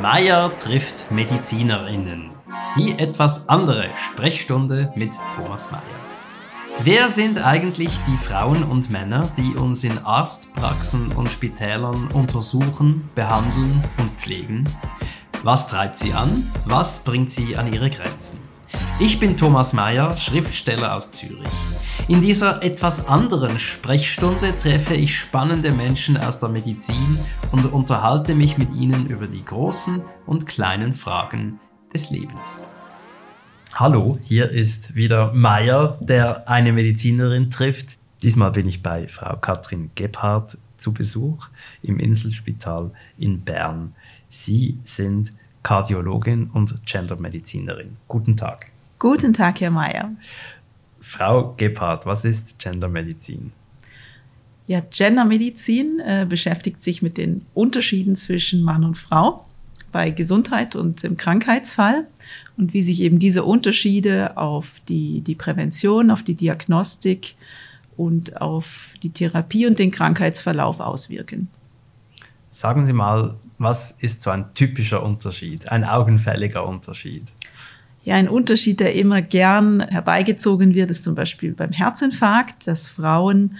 Meier trifft MedizinerInnen. Die etwas andere Sprechstunde mit Thomas Meier. Wer sind eigentlich die Frauen und Männer, die uns in Arztpraxen und Spitälern untersuchen, behandeln und pflegen? Was treibt sie an? Was bringt sie an ihre Grenzen? Ich bin Thomas Mayer, Schriftsteller aus Zürich. In dieser etwas anderen Sprechstunde treffe ich spannende Menschen aus der Medizin und unterhalte mich mit ihnen über die großen und kleinen Fragen des Lebens. Hallo, hier ist wieder Mayer, der eine Medizinerin trifft. Diesmal bin ich bei Frau Katrin Gebhardt zu Besuch im Inselspital in Bern. Sie sind Kardiologin und Gendermedizinerin. Guten Tag. Guten Tag, Herr Mayer. Frau Gebhardt, was ist Gendermedizin? Ja, Gendermedizin äh, beschäftigt sich mit den Unterschieden zwischen Mann und Frau bei Gesundheit und im Krankheitsfall und wie sich eben diese Unterschiede auf die, die Prävention, auf die Diagnostik und auf die Therapie und den Krankheitsverlauf auswirken. Sagen Sie mal, was ist so ein typischer Unterschied, ein augenfälliger Unterschied? Ja, ein Unterschied, der immer gern herbeigezogen wird, ist zum Beispiel beim Herzinfarkt, dass Frauen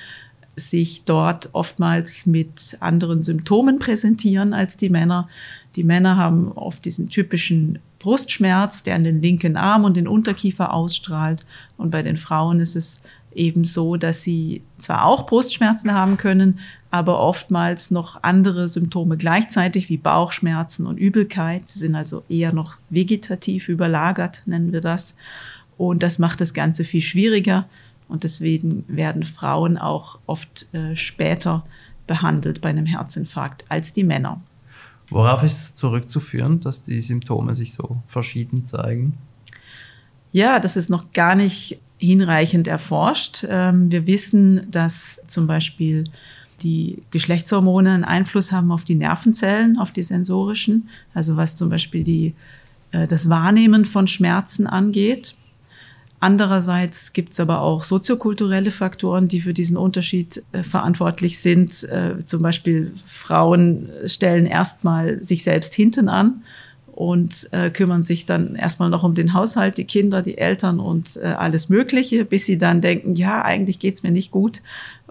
sich dort oftmals mit anderen Symptomen präsentieren als die Männer. Die Männer haben oft diesen typischen Brustschmerz, der an den linken Arm und den Unterkiefer ausstrahlt. Und bei den Frauen ist es eben so, dass sie zwar auch Brustschmerzen haben können, aber oftmals noch andere Symptome gleichzeitig wie Bauchschmerzen und Übelkeit. Sie sind also eher noch vegetativ überlagert, nennen wir das. Und das macht das Ganze viel schwieriger. Und deswegen werden Frauen auch oft äh, später behandelt bei einem Herzinfarkt als die Männer. Worauf ist es zurückzuführen, dass die Symptome sich so verschieden zeigen? Ja, das ist noch gar nicht hinreichend erforscht. Ähm, wir wissen, dass zum Beispiel die Geschlechtshormone einen Einfluss haben auf die Nervenzellen, auf die sensorischen, also was zum Beispiel die, äh, das Wahrnehmen von Schmerzen angeht. Andererseits gibt es aber auch soziokulturelle Faktoren, die für diesen Unterschied äh, verantwortlich sind. Äh, zum Beispiel Frauen stellen erstmal sich selbst hinten an und äh, kümmern sich dann erstmal noch um den Haushalt, die Kinder, die Eltern und äh, alles Mögliche, bis sie dann denken, ja, eigentlich geht's mir nicht gut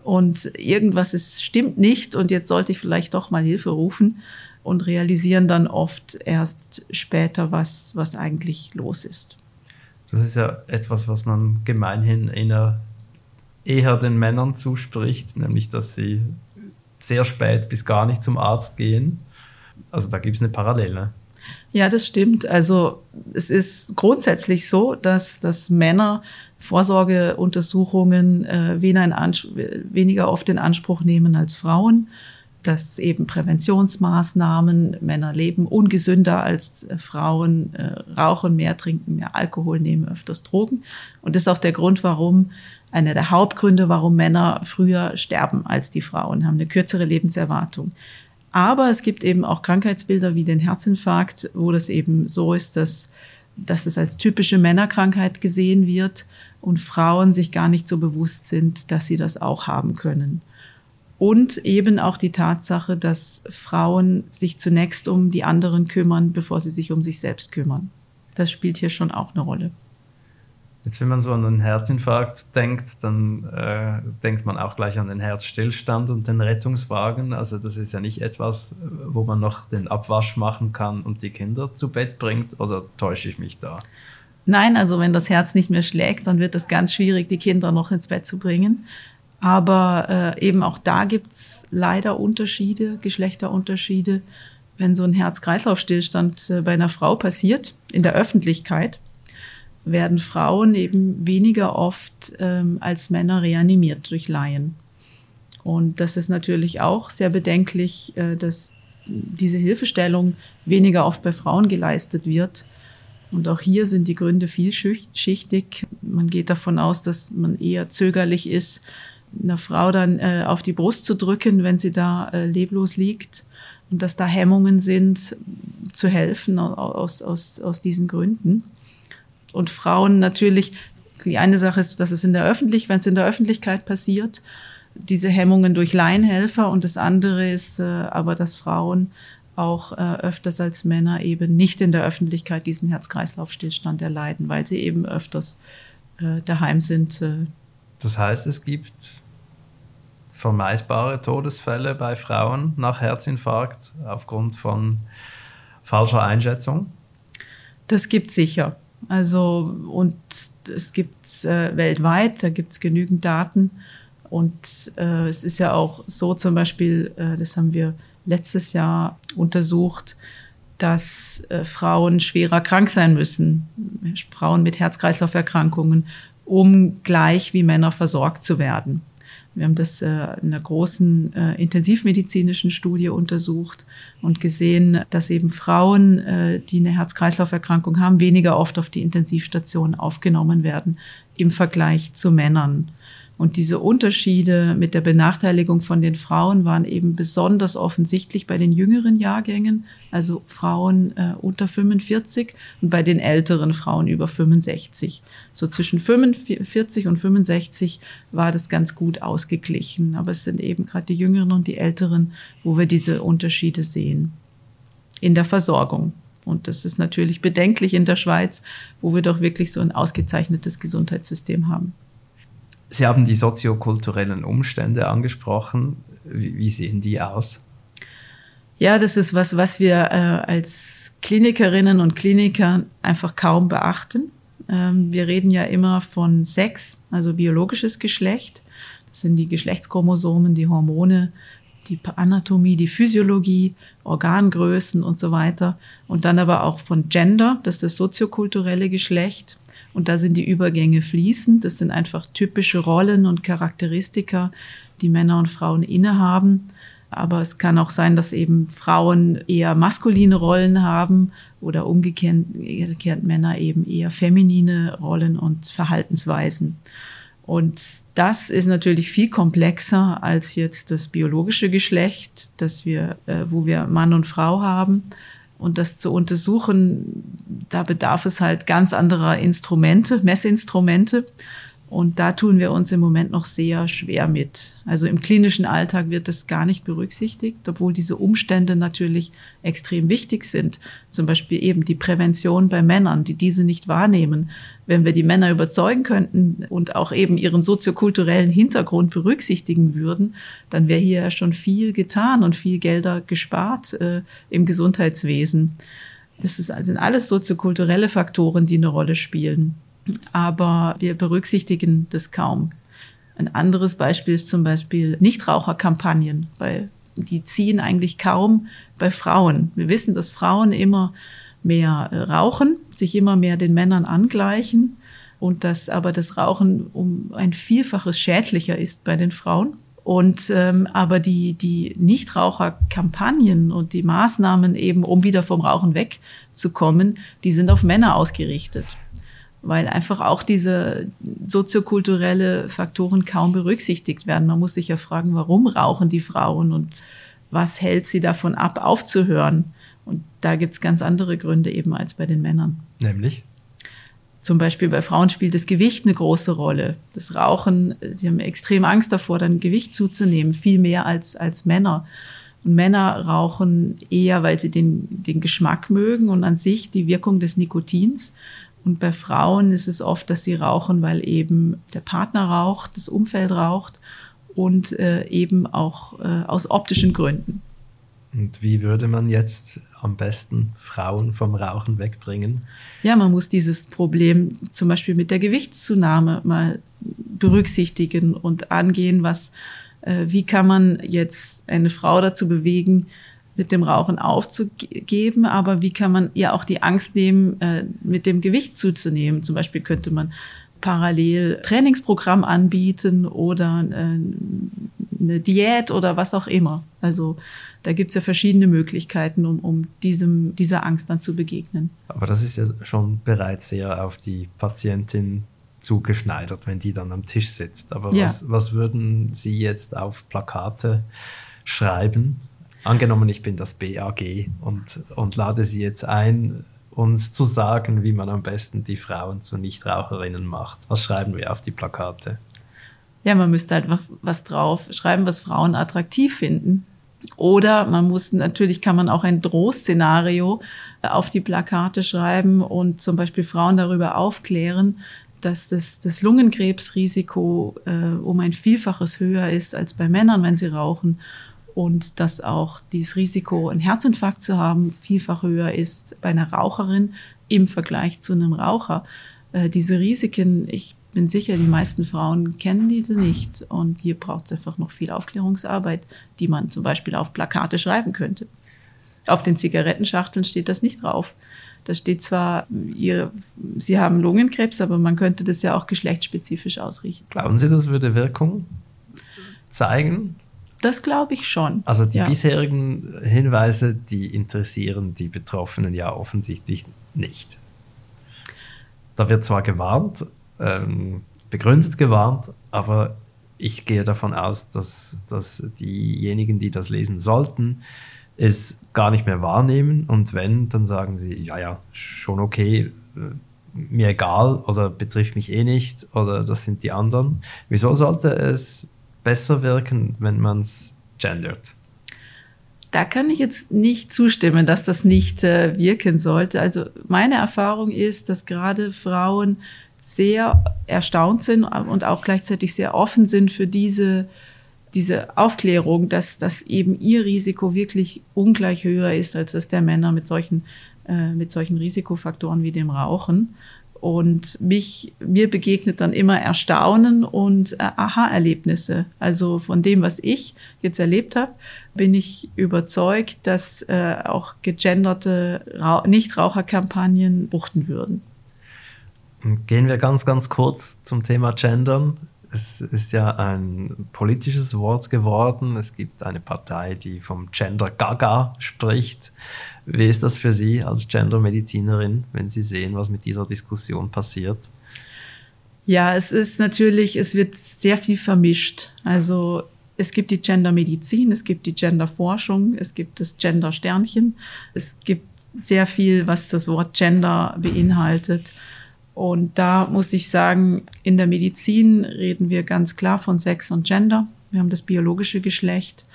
und irgendwas ist, stimmt nicht und jetzt sollte ich vielleicht doch mal Hilfe rufen und realisieren dann oft erst später, was, was eigentlich los ist. Das ist ja etwas, was man gemeinhin eher, eher den Männern zuspricht, nämlich dass sie sehr spät bis gar nicht zum Arzt gehen. Also da gibt es eine Parallele. Ja, das stimmt. Also es ist grundsätzlich so, dass, dass Männer Vorsorgeuntersuchungen äh, weniger oft in Anspruch nehmen als Frauen, dass eben Präventionsmaßnahmen, Männer leben ungesünder als äh, Frauen, äh, rauchen mehr, trinken mehr Alkohol, nehmen öfters Drogen. Und das ist auch der Grund, warum, einer der Hauptgründe, warum Männer früher sterben als die Frauen, haben eine kürzere Lebenserwartung. Aber es gibt eben auch Krankheitsbilder wie den Herzinfarkt, wo das eben so ist, dass, dass es als typische Männerkrankheit gesehen wird und Frauen sich gar nicht so bewusst sind, dass sie das auch haben können. Und eben auch die Tatsache, dass Frauen sich zunächst um die anderen kümmern, bevor sie sich um sich selbst kümmern. Das spielt hier schon auch eine Rolle. Jetzt, wenn man so an einen Herzinfarkt denkt, dann äh, denkt man auch gleich an den Herzstillstand und den Rettungswagen. Also das ist ja nicht etwas, wo man noch den Abwasch machen kann und die Kinder zu Bett bringt. Oder täusche ich mich da? Nein, also wenn das Herz nicht mehr schlägt, dann wird es ganz schwierig, die Kinder noch ins Bett zu bringen. Aber äh, eben auch da gibt's leider Unterschiede, Geschlechterunterschiede. Wenn so ein Herz-Kreislauf-Stillstand äh, bei einer Frau passiert, in der Öffentlichkeit, werden Frauen eben weniger oft ähm, als Männer reanimiert durch Laien. Und das ist natürlich auch sehr bedenklich, äh, dass diese Hilfestellung weniger oft bei Frauen geleistet wird. Und auch hier sind die Gründe vielschichtig. Man geht davon aus, dass man eher zögerlich ist, einer Frau dann äh, auf die Brust zu drücken, wenn sie da äh, leblos liegt. Und dass da Hemmungen sind, zu helfen aus, aus, aus diesen Gründen und Frauen natürlich, die eine Sache ist, dass es in der Öffentlich, wenn es in der Öffentlichkeit passiert, diese Hemmungen durch Laienhelfer und das andere ist äh, aber, dass Frauen auch äh, öfters als Männer eben nicht in der Öffentlichkeit diesen Herz-Kreislauf-Stillstand erleiden, weil sie eben öfters äh, daheim sind. Äh. Das heißt, es gibt vermeidbare Todesfälle bei Frauen nach Herzinfarkt aufgrund von falscher Einschätzung? Das gibt sicher. Also und es gibt äh, weltweit, da gibt es genügend Daten. Und äh, es ist ja auch so zum Beispiel, äh, das haben wir letztes Jahr untersucht, dass äh, Frauen schwerer krank sein müssen, Frauen mit Herz-Kreislauf-Erkrankungen, um gleich wie Männer versorgt zu werden. Wir haben das äh, in einer großen äh, intensivmedizinischen Studie untersucht und gesehen, dass eben Frauen, äh, die eine Herz-Kreislauf-Erkrankung haben, weniger oft auf die Intensivstation aufgenommen werden im Vergleich zu Männern. Und diese Unterschiede mit der Benachteiligung von den Frauen waren eben besonders offensichtlich bei den jüngeren Jahrgängen, also Frauen äh, unter 45 und bei den älteren Frauen über 65. So zwischen 45 und 65 war das ganz gut ausgeglichen. Aber es sind eben gerade die jüngeren und die älteren, wo wir diese Unterschiede sehen in der Versorgung. Und das ist natürlich bedenklich in der Schweiz, wo wir doch wirklich so ein ausgezeichnetes Gesundheitssystem haben. Sie haben die soziokulturellen Umstände angesprochen. Wie, wie, sehen die aus? Ja, das ist was, was wir äh, als Klinikerinnen und Kliniker einfach kaum beachten. Ähm, wir reden ja immer von Sex, also biologisches Geschlecht. Das sind die Geschlechtschromosomen, die Hormone, die Anatomie, die Physiologie, Organgrößen und so weiter. Und dann aber auch von Gender, das ist das soziokulturelle Geschlecht. Und da sind die Übergänge fließend. Das sind einfach typische Rollen und Charakteristika, die Männer und Frauen innehaben. Aber es kann auch sein, dass eben Frauen eher maskuline Rollen haben oder umgekehrt Männer eben eher feminine Rollen und Verhaltensweisen. Und das ist natürlich viel komplexer als jetzt das biologische Geschlecht, das wir, äh, wo wir Mann und Frau haben. Und das zu untersuchen, da bedarf es halt ganz anderer Instrumente, Messinstrumente. Und da tun wir uns im Moment noch sehr schwer mit. Also im klinischen Alltag wird das gar nicht berücksichtigt, obwohl diese Umstände natürlich extrem wichtig sind. Zum Beispiel eben die Prävention bei Männern, die diese nicht wahrnehmen. Wenn wir die Männer überzeugen könnten und auch eben ihren soziokulturellen Hintergrund berücksichtigen würden, dann wäre hier ja schon viel getan und viel Gelder gespart äh, im Gesundheitswesen. Das ist, sind alles soziokulturelle Faktoren, die eine Rolle spielen aber wir berücksichtigen das kaum. Ein anderes Beispiel ist zum Beispiel Nichtraucherkampagnen, weil die ziehen eigentlich kaum bei Frauen. Wir wissen, dass Frauen immer mehr äh, rauchen, sich immer mehr den Männern angleichen und dass aber das Rauchen um ein Vielfaches schädlicher ist bei den Frauen. Und ähm, aber die, die Nichtraucherkampagnen und die Maßnahmen eben, um wieder vom Rauchen wegzukommen, die sind auf Männer ausgerichtet weil einfach auch diese soziokulturelle Faktoren kaum berücksichtigt werden. Man muss sich ja fragen, warum rauchen die Frauen und was hält sie davon ab, aufzuhören? Und da gibt's ganz andere Gründe eben als bei den Männern. Nämlich? Zum Beispiel bei Frauen spielt das Gewicht eine große Rolle. Das Rauchen, sie haben extrem Angst davor, dann Gewicht zuzunehmen, viel mehr als, als Männer. Und Männer rauchen eher, weil sie den, den Geschmack mögen und an sich die Wirkung des Nikotins. Und bei Frauen ist es oft, dass sie rauchen, weil eben der Partner raucht, das Umfeld raucht und äh, eben auch äh, aus optischen Gründen. Und wie würde man jetzt am besten Frauen vom Rauchen wegbringen? Ja, man muss dieses Problem zum Beispiel mit der Gewichtszunahme mal berücksichtigen und angehen, was, äh, wie kann man jetzt eine Frau dazu bewegen, mit dem Rauchen aufzugeben, aber wie kann man ihr auch die Angst nehmen, äh, mit dem Gewicht zuzunehmen? Zum Beispiel könnte man parallel Trainingsprogramm anbieten oder äh, eine Diät oder was auch immer. Also da gibt's ja verschiedene Möglichkeiten, um, um diesem, dieser Angst dann zu begegnen. Aber das ist ja schon bereits sehr auf die Patientin zugeschneidert, wenn die dann am Tisch sitzt. Aber ja. was, was würden Sie jetzt auf Plakate schreiben, Angenommen, ich bin das BAG und, und lade Sie jetzt ein, uns zu sagen, wie man am besten die Frauen zu Nichtraucherinnen macht. Was schreiben wir auf die Plakate? Ja, man müsste einfach was drauf schreiben, was Frauen attraktiv finden. Oder man muss, natürlich kann man auch ein Drohszenario auf die Plakate schreiben und zum Beispiel Frauen darüber aufklären, dass das, das Lungenkrebsrisiko äh, um ein Vielfaches höher ist als bei Männern, wenn sie rauchen. Und dass auch dieses Risiko, einen Herzinfarkt zu haben, vielfach höher ist bei einer Raucherin im Vergleich zu einem Raucher. Äh, diese Risiken, ich bin sicher, die meisten Frauen kennen diese nicht. Und hier braucht es einfach noch viel Aufklärungsarbeit, die man zum Beispiel auf Plakate schreiben könnte. Auf den Zigarettenschachteln steht das nicht drauf. Da steht zwar, ihr, Sie haben Lungenkrebs, aber man könnte das ja auch geschlechtsspezifisch ausrichten. Glauben Sie, das würde Wirkung zeigen? Das glaube ich schon. Also die ja. bisherigen Hinweise, die interessieren die Betroffenen ja offensichtlich nicht. Da wird zwar gewarnt, ähm, begründet gewarnt, aber ich gehe davon aus, dass, dass diejenigen, die das lesen sollten, es gar nicht mehr wahrnehmen und wenn, dann sagen sie, ja, ja, schon okay, äh, mir egal oder betrifft mich eh nicht oder das sind die anderen. Wieso sollte es besser wirken, wenn man es gendert? Da kann ich jetzt nicht zustimmen, dass das nicht äh, wirken sollte. Also meine Erfahrung ist, dass gerade Frauen sehr erstaunt sind und auch gleichzeitig sehr offen sind für diese diese Aufklärung, dass, dass eben ihr Risiko wirklich ungleich höher ist als das der Männer mit solchen, äh, mit solchen Risikofaktoren wie dem Rauchen. Und mich, mir begegnet dann immer Erstaunen und äh, Aha-Erlebnisse. Also von dem, was ich jetzt erlebt habe, bin ich überzeugt, dass äh, auch gegenderte Ra Nichtraucherkampagnen buchten würden. Gehen wir ganz, ganz kurz zum Thema Gendern es ist ja ein politisches Wort geworden. Es gibt eine Partei, die vom Gender Gaga spricht. Wie ist das für Sie als Gendermedizinerin, wenn Sie sehen, was mit dieser Diskussion passiert? Ja, es ist natürlich, es wird sehr viel vermischt. Also es gibt die Gendermedizin, es gibt die Genderforschung, es gibt das Gender-Sternchen, es gibt sehr viel, was das Wort Gender beinhaltet. Und da muss ich sagen, in der Medizin reden wir ganz klar von Sex und Gender. Wir haben das biologische Geschlecht,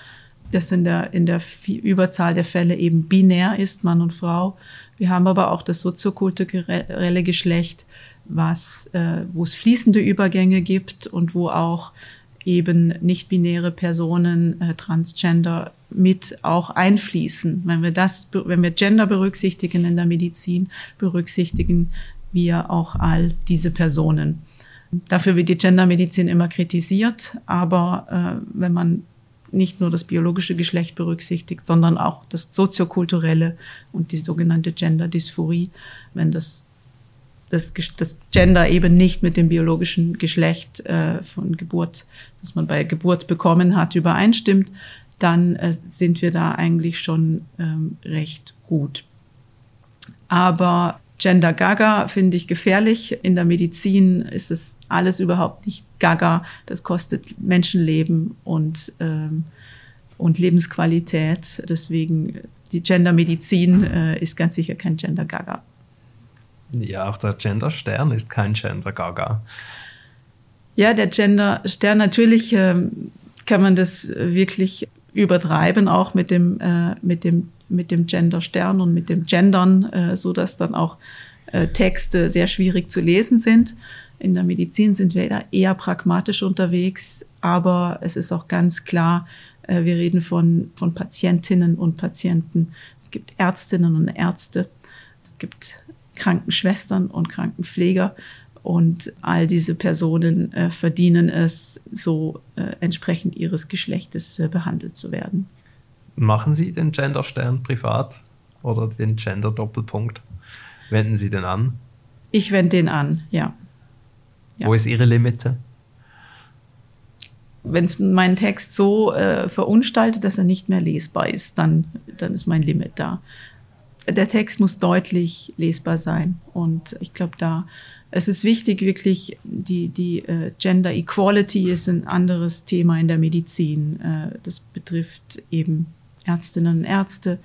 das in der, in der Überzahl der Fälle eben binär ist, Mann und Frau. Wir haben aber auch das soziokulturelle Geschlecht, was, äh, wo es fließende Übergänge gibt und wo auch eben nicht-binäre Personen, äh, Transgender mit auch einfließen. Wenn wir das, wenn wir Gender berücksichtigen in der Medizin, berücksichtigen wir auch all diese Personen. Dafür wird die Gendermedizin immer kritisiert, aber äh, wenn man nicht nur das biologische Geschlecht berücksichtigt, sondern auch das soziokulturelle und die sogenannte Gender-Dysphorie, wenn das, das, das, Gender eben nicht mit dem biologischen Geschlecht äh, von Geburt, das man bei Geburt bekommen hat, übereinstimmt, dann äh, sind wir da eigentlich schon ähm, recht gut. Aber Gender Gaga finde ich gefährlich. In der Medizin ist es alles überhaupt nicht Gaga. Das kostet Menschenleben und, ähm, und Lebensqualität. Deswegen die Gendermedizin äh, ist ganz sicher kein Gender Gaga. Ja, auch der Gender Stern ist kein Gender Gaga. Ja, der Gender Stern natürlich äh, kann man das wirklich übertreiben, auch mit dem, äh, mit dem mit dem Gender-Stern und mit dem Gendern, äh, so dass dann auch äh, Texte sehr schwierig zu lesen sind. In der Medizin sind wir da eher pragmatisch unterwegs, aber es ist auch ganz klar, äh, wir reden von, von Patientinnen und Patienten. Es gibt Ärztinnen und Ärzte. Es gibt Krankenschwestern und Krankenpfleger. Und all diese Personen äh, verdienen es, so äh, entsprechend ihres Geschlechtes äh, behandelt zu werden. Machen Sie den Gender-Stern privat oder den Gender-Doppelpunkt? Wenden Sie den an? Ich wende den an, ja. Ja. Wo ist Ihre Limite? Wenn es meinen Text so äh, verunstaltet, dass er nicht mehr lesbar ist, dann, dann ist mein Limit da. Der Text muss deutlich lesbar sein. Und ich glaube, da es ist wichtig, wirklich, die, die äh, Gender Equality ist ein anderes Thema in der Medizin. Äh, das betrifft eben Ärztinnen und Ärzte,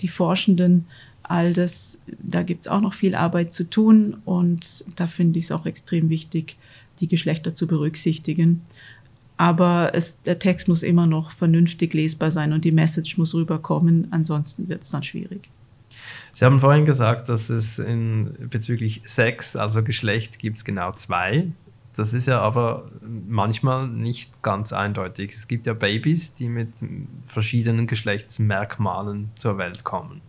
die Forschenden, all das, da gibt es auch noch viel Arbeit zu tun und da finde ich es auch extrem wichtig, die Geschlechter zu berücksichtigen. Aber es, der Text muss immer noch vernünftig lesbar sein und die Message muss rüberkommen, ansonsten wird es dann schwierig. Sie haben vorhin gesagt, dass es in, bezüglich Sex, also Geschlecht, gibt es genau zwei. Das ist ja aber manchmal nicht ganz eindeutig. Es gibt ja Babys, die mit verschiedenen Geschlechtsmerkmalen zur Welt kommen.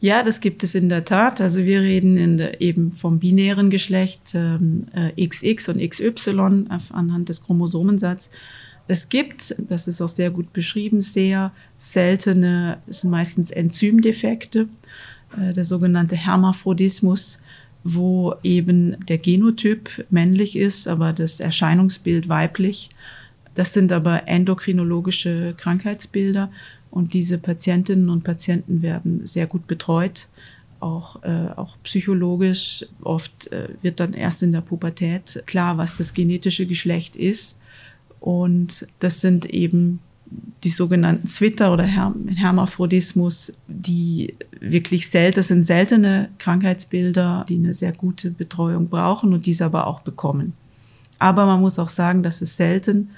Ja, das gibt es in der Tat. Also wir reden der, eben vom binären Geschlecht ähm, äh, XX und XY anhand des Chromosomensatzes. Es gibt, das ist auch sehr gut beschrieben, sehr seltene, das sind meistens Enzymdefekte, äh, der sogenannte Hermaphrodismus, wo eben der Genotyp männlich ist, aber das Erscheinungsbild weiblich. Das sind aber endokrinologische Krankheitsbilder und diese Patientinnen und Patienten werden sehr gut betreut, auch, äh, auch psychologisch. Oft äh, wird dann erst in der Pubertät klar, was das genetische Geschlecht ist. Und das sind eben die sogenannten Zwitter oder Hermaphrodismus, die wirklich selten, das sind seltene Krankheitsbilder, die eine sehr gute Betreuung brauchen und diese aber auch bekommen. Aber man muss auch sagen, das ist selten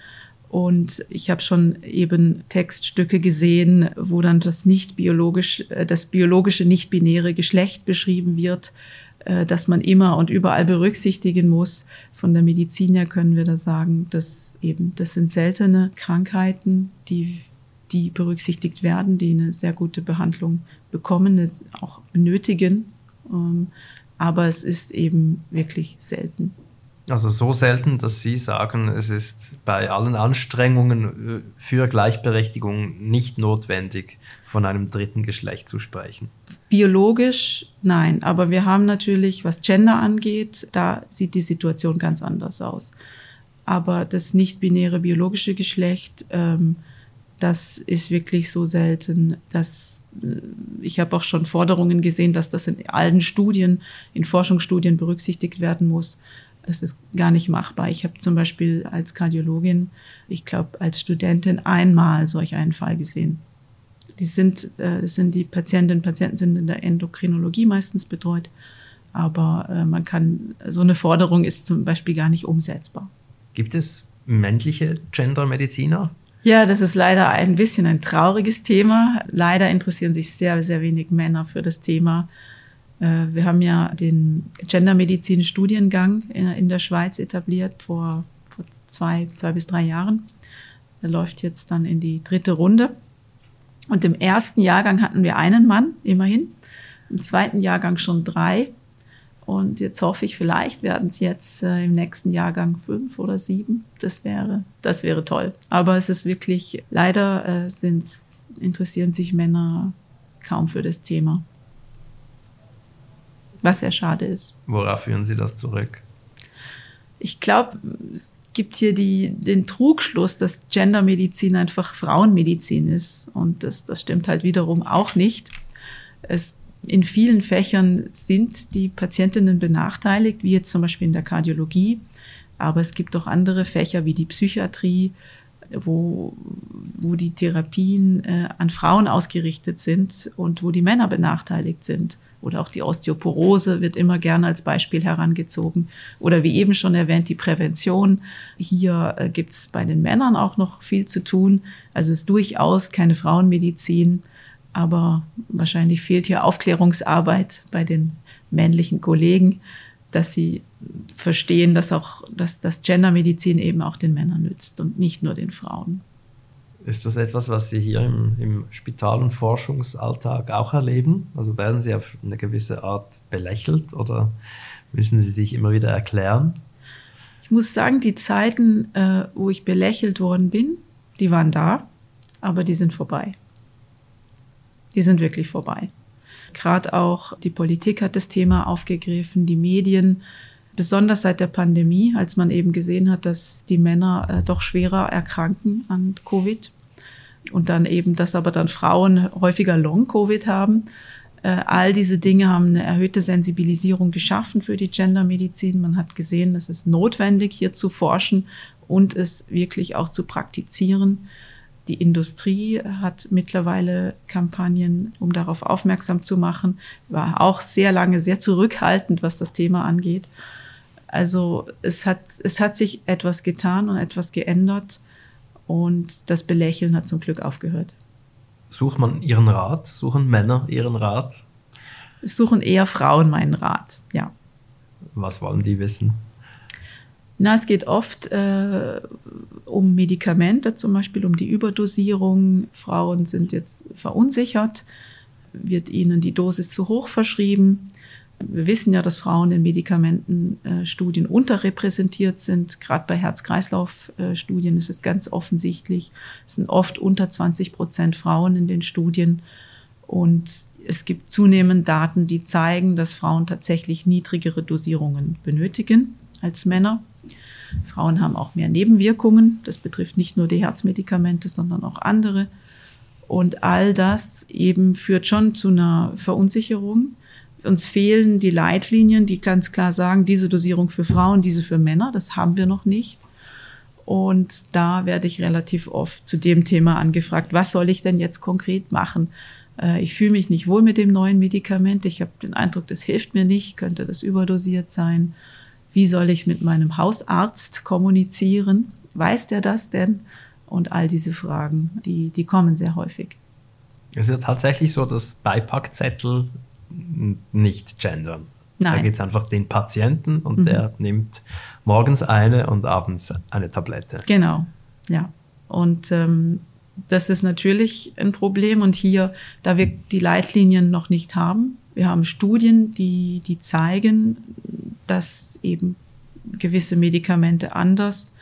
und ich habe schon eben Textstücke gesehen, wo dann das nicht biologisch, äh, das biologische nicht-binäre Geschlecht beschrieben wird, äh, dass man immer und überall berücksichtigen muss. Von der Medizin her können wir da sagen, dass eben, das sind seltene Krankheiten, die, die berücksichtigt werden, die eine sehr gute Behandlung bekommen, es auch benötigen. Ähm, aber es ist eben wirklich selten. Also so selten, dass Sie sagen, es ist bei allen Anstrengungen äh, für Gleichberechtigung nicht notwendig, von einem dritten Geschlecht zu sprechen. Biologisch nein, aber wir haben natürlich, was Gender angeht, da sieht die Situation ganz anders aus. Aber das nicht-binäre biologische Geschlecht, ähm, das ist wirklich so selten, dass äh, ich habe auch schon Forderungen gesehen, dass das in allen Studien, in Forschungsstudien berücksichtigt werden muss. Das ist gar nicht machbar. Ich habe zum Beispiel als Kardiologin, ich glaube als Studentin einmal solch einen Fall gesehen. Die sind, äh, das sind die Patientinnen und Patienten sind in der Endokrinologie meistens betreut, aber äh, man kann, so eine Forderung ist zum Beispiel gar nicht umsetzbar. Gibt es männliche Gendermediziner? Ja, das ist leider ein bisschen ein trauriges Thema. Leider interessieren sich sehr, sehr wenig Männer für das Thema. Äh, wir haben ja den Gendermedizin-Studiengang in, der Schweiz etabliert vor, vor zwei, zwei bis drei Jahren. Der läuft jetzt dann in die dritte Runde. Und im ersten Jahrgang hatten wir einen Mann, immerhin. Im zweiten Jahrgang schon drei. Und jetzt hoffe ich, vielleicht werden es jetzt äh, im nächsten Jahrgang fünf oder sieben. Das wäre, das wäre toll. Aber es ist wirklich, leider äh, interessieren sich Männer kaum für das Thema was sehr schade ist. Worauf führen Sie das zurück? Ich glaube, es gibt hier die, den Trugschluss, dass Gendermedizin einfach Frauenmedizin ist. Und das, das stimmt halt wiederum auch nicht. Es, in vielen Fächern sind die Patientinnen benachteiligt, wie jetzt zum Beispiel in der Kardiologie. Aber es gibt auch andere Fächer wie die Psychiatrie, wo, wo die Therapien äh, an Frauen ausgerichtet sind und wo die Männer benachteiligt sind. Oder auch die Osteoporose wird immer gerne als Beispiel herangezogen. Oder wie eben schon erwähnt, die Prävention. Hier äh, gibt es bei den Männern auch noch viel zu tun. Also es ist durchaus keine Frauenmedizin, aber wahrscheinlich fehlt hier Aufklärungsarbeit bei den männlichen Kollegen, dass sie verstehen, dass auch, dass das Gendermedizin eben auch den Männern nützt und nicht nur den Frauen. Ist das etwas, was Sie hier im, im Spital- und Forschungsalltag auch erleben? Also werden Sie auf eine gewisse Art belächelt oder müssen Sie sich immer wieder erklären? Ich muss sagen, die Zeiten, äh, wo ich belächelt worden bin, die waren da, aber die sind vorbei. Die sind wirklich vorbei. Gerade auch die Politik hat das Thema aufgegriffen, die Medien, besonders seit der Pandemie, als man eben gesehen hat, dass die Männer äh, doch schwerer erkranken an Covid und dann eben, dass aber dann Frauen häufiger Long-Covid haben. Äh, all diese Dinge haben eine erhöhte Sensibilisierung geschaffen für die Gendermedizin. Man hat gesehen, es ist notwendig, hier zu forschen und es wirklich auch zu praktizieren. Die Industrie hat mittlerweile Kampagnen, um darauf aufmerksam zu machen, war auch sehr lange sehr zurückhaltend, was das Thema angeht. Also es hat, es hat sich etwas getan und etwas geändert, Und das Belächeln hat zum Glück aufgehört. Sucht man Ihren Rat? Suchen Männer Ihren Rat? Es suchen eher Frauen meinen Rat, ja. Was wollen die wissen? Na, es geht oft äh, um Medikamente, zum Beispiel um die Überdosierung. Frauen sind jetzt verunsichert, wird ihnen die Dosis zu hoch verschrieben. Wir wissen ja, dass Frauen in Medikamentenstudien äh, unterrepräsentiert sind. Gerade bei Herz-Kreislauf-Studien ist es ganz offensichtlich. Es sind oft unter 20 Prozent Frauen in den Studien. Und es gibt zunehmend Daten, die zeigen, dass Frauen tatsächlich niedrigere Dosierungen benötigen als Männer. Frauen haben auch mehr Nebenwirkungen. Das betrifft nicht nur die Herzmedikamente, sondern auch andere. Und all das eben führt schon zu einer Verunsicherung. Uns fehlen die Leitlinien, die ganz klar sagen, diese Dosierung für Frauen, diese für Männer. Das haben wir noch nicht. Und da werde ich relativ oft zu dem Thema angefragt, was soll ich denn jetzt konkret machen? Äh, ich fühle mich nicht wohl mit dem neuen Medikament. Ich habe den Eindruck, das hilft mir nicht. Könnte das überdosiert sein? Wie soll ich mit meinem Hausarzt kommunizieren? Weiß der das denn? Und all diese Fragen, die, die kommen sehr häufig. Es ist ja tatsächlich so, dass Beipackzettel nicht gendern. Nein. Da geht es einfach den Patienten und mhm. der nimmt morgens eine und abends eine Tablette. Genau, ja. Und ähm, das ist natürlich ein Problem. Und hier, da wir die Leitlinien noch nicht haben, wir haben Studien, die, die zeigen, dass eben gewisse Medikamente anders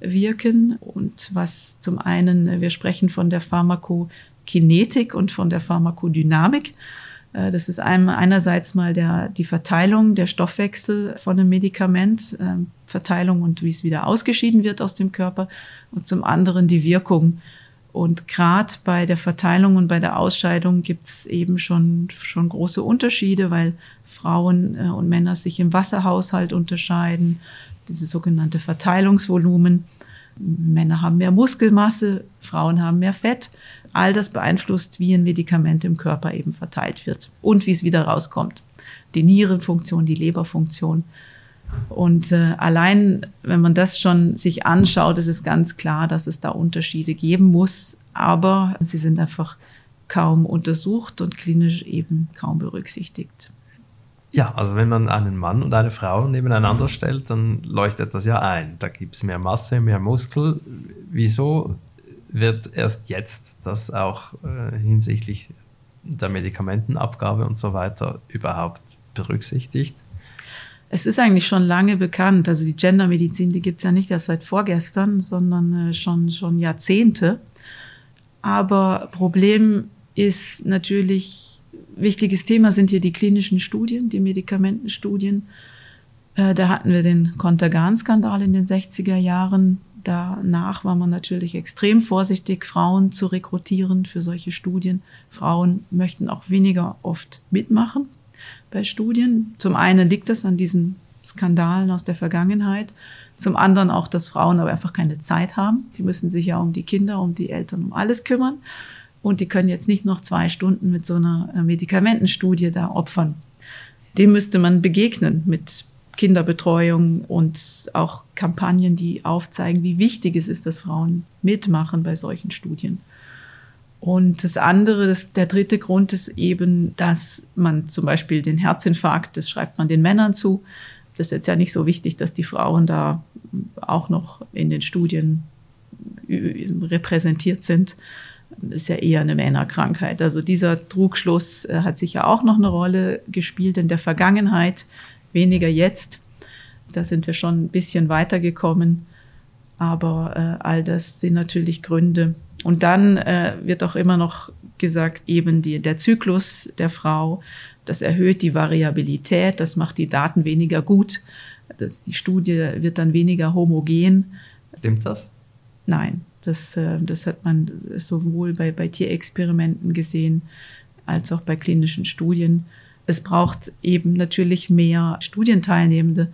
wirken. Und was zum einen, wir sprechen von der Pharmakokinetik und von der Pharmakodynamik. Äh, das ist einerseits mal der, die Verteilung, der Stoffwechsel von einem Medikament, äh, Verteilung und wie es wieder ausgeschieden wird aus dem Körper und zum anderen die Wirkung und gerade bei der Verteilung und bei der Ausscheidung gibt es eben schon, schon große Unterschiede, weil Frauen äh, und Männer sich im Wasserhaushalt unterscheiden, diese sogenannte Verteilungsvolumen. Männer haben mehr Muskelmasse, Frauen haben mehr Fett. All das beeinflusst, wie ein Medikament im Körper eben verteilt wird und wie es wieder rauskommt. Die Nierenfunktion, die Leberfunktion. Und äh, allein, wenn man das schon sich anschaut, ist es ganz klar, dass es da Unterschiede geben muss. Aber sie sind einfach kaum untersucht und klinisch eben kaum berücksichtigt. Ja, also wenn man einen Mann und eine Frau nebeneinander stellt, dann leuchtet das ja ein. Da gibt es mehr Masse, mehr Muskel. Wieso wird erst jetzt das auch äh, hinsichtlich der Medikamentenabgabe und so weiter überhaupt berücksichtigt? Es ist eigentlich schon lange bekannt. Also die Gendermedizin, die gibt es ja nicht erst seit vorgestern, sondern äh, schon, schon Jahrzehnte. Aber Problem ist natürlich, wichtiges Thema sind hier die klinischen Studien, die Medikamentenstudien. Äh, da hatten wir den Contergan-Skandal in den 60er Jahren. Danach war man natürlich extrem vorsichtig, Frauen zu rekrutieren für solche Studien. Frauen möchten auch weniger oft mitmachen bei Studien. Zum einen liegt das an diesen Skandalen aus der Vergangenheit. Zum anderen auch, dass Frauen aber einfach keine Zeit haben. Die müssen sich ja um die Kinder, um die Eltern, um alles kümmern. Und die können jetzt nicht noch zwei Stunden mit so einer Medikamentenstudie da opfern. Dem müsste man begegnen mit Kinderbetreuung und auch Kampagnen, die aufzeigen, wie wichtig es ist, dass Frauen mitmachen bei solchen Studien. Und das andere, das, der dritte Grund ist eben, dass man zum Beispiel den Herzinfarkt, das schreibt man den Männern zu. Das ist jetzt ja nicht so wichtig, dass die Frauen da auch noch in den Studien repräsentiert sind. Das ist ja eher eine Männerkrankheit. Also dieser Trugschluss äh, hat sicher auch noch eine Rolle gespielt in der Vergangenheit, weniger jetzt. Da sind wir schon ein bisschen weitergekommen. Aber äh, all das sind natürlich Gründe, und dann äh, wird auch immer noch gesagt, eben die, der Zyklus der Frau, das erhöht die Variabilität, das macht die Daten weniger gut, das, die Studie wird dann weniger homogen. Stimmt das? Nein, das, äh, das hat man sowohl bei, bei Tierexperimenten gesehen als auch bei klinischen Studien. Es braucht eben natürlich mehr Studienteilnehmende,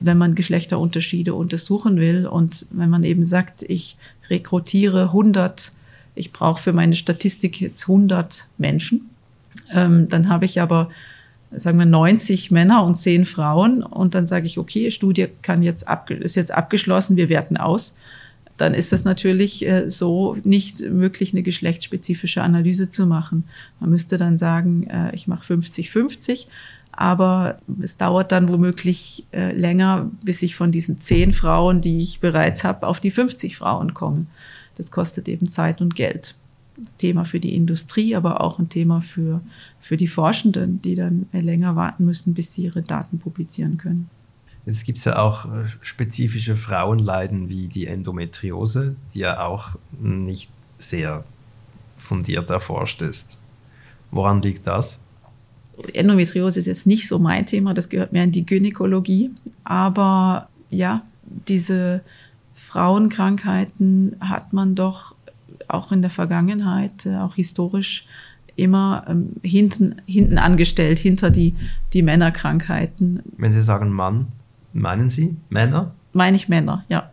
wenn man Geschlechterunterschiede untersuchen will. Und wenn man eben sagt, ich rekrutiere 100, ich brauche für meine Statistik jetzt 100 Menschen. Ähm, dann habe ich aber, sagen wir, 90 Männer und 10 Frauen. Und dann sage ich, okay, Studie kann jetzt ist jetzt abgeschlossen, wir werten aus. Dann ist es natürlich äh, so nicht möglich, eine geschlechtsspezifische Analyse zu machen. Man müsste dann sagen, äh, ich mache 50-50, aber es dauert dann womöglich äh, länger, bis ich von diesen zehn Frauen, die ich bereits habe, auf die 50 Frauen komme. Das kostet eben Zeit und Geld. Thema für die Industrie, aber auch ein Thema für, für die Forschenden, die dann länger warten müssen, bis sie ihre Daten publizieren können. Jetzt gibt es ja auch äh, spezifische Frauenleiden wie die Endometriose, die ja auch nicht sehr fundiert erforscht ist. Woran liegt das? Endometriose ist jetzt nicht so mein Thema, das gehört mehr in die Gynäkologie. Aber ja, diese Frauenkrankheiten hat man doch auch in der Vergangenheit, äh, auch historisch, immer ähm, hinten, hinten angestellt, hinter die, die Männerkrankheiten. Wenn Sie sagen Mann, Meinen Sie Männer? Meine ich Männer, ja.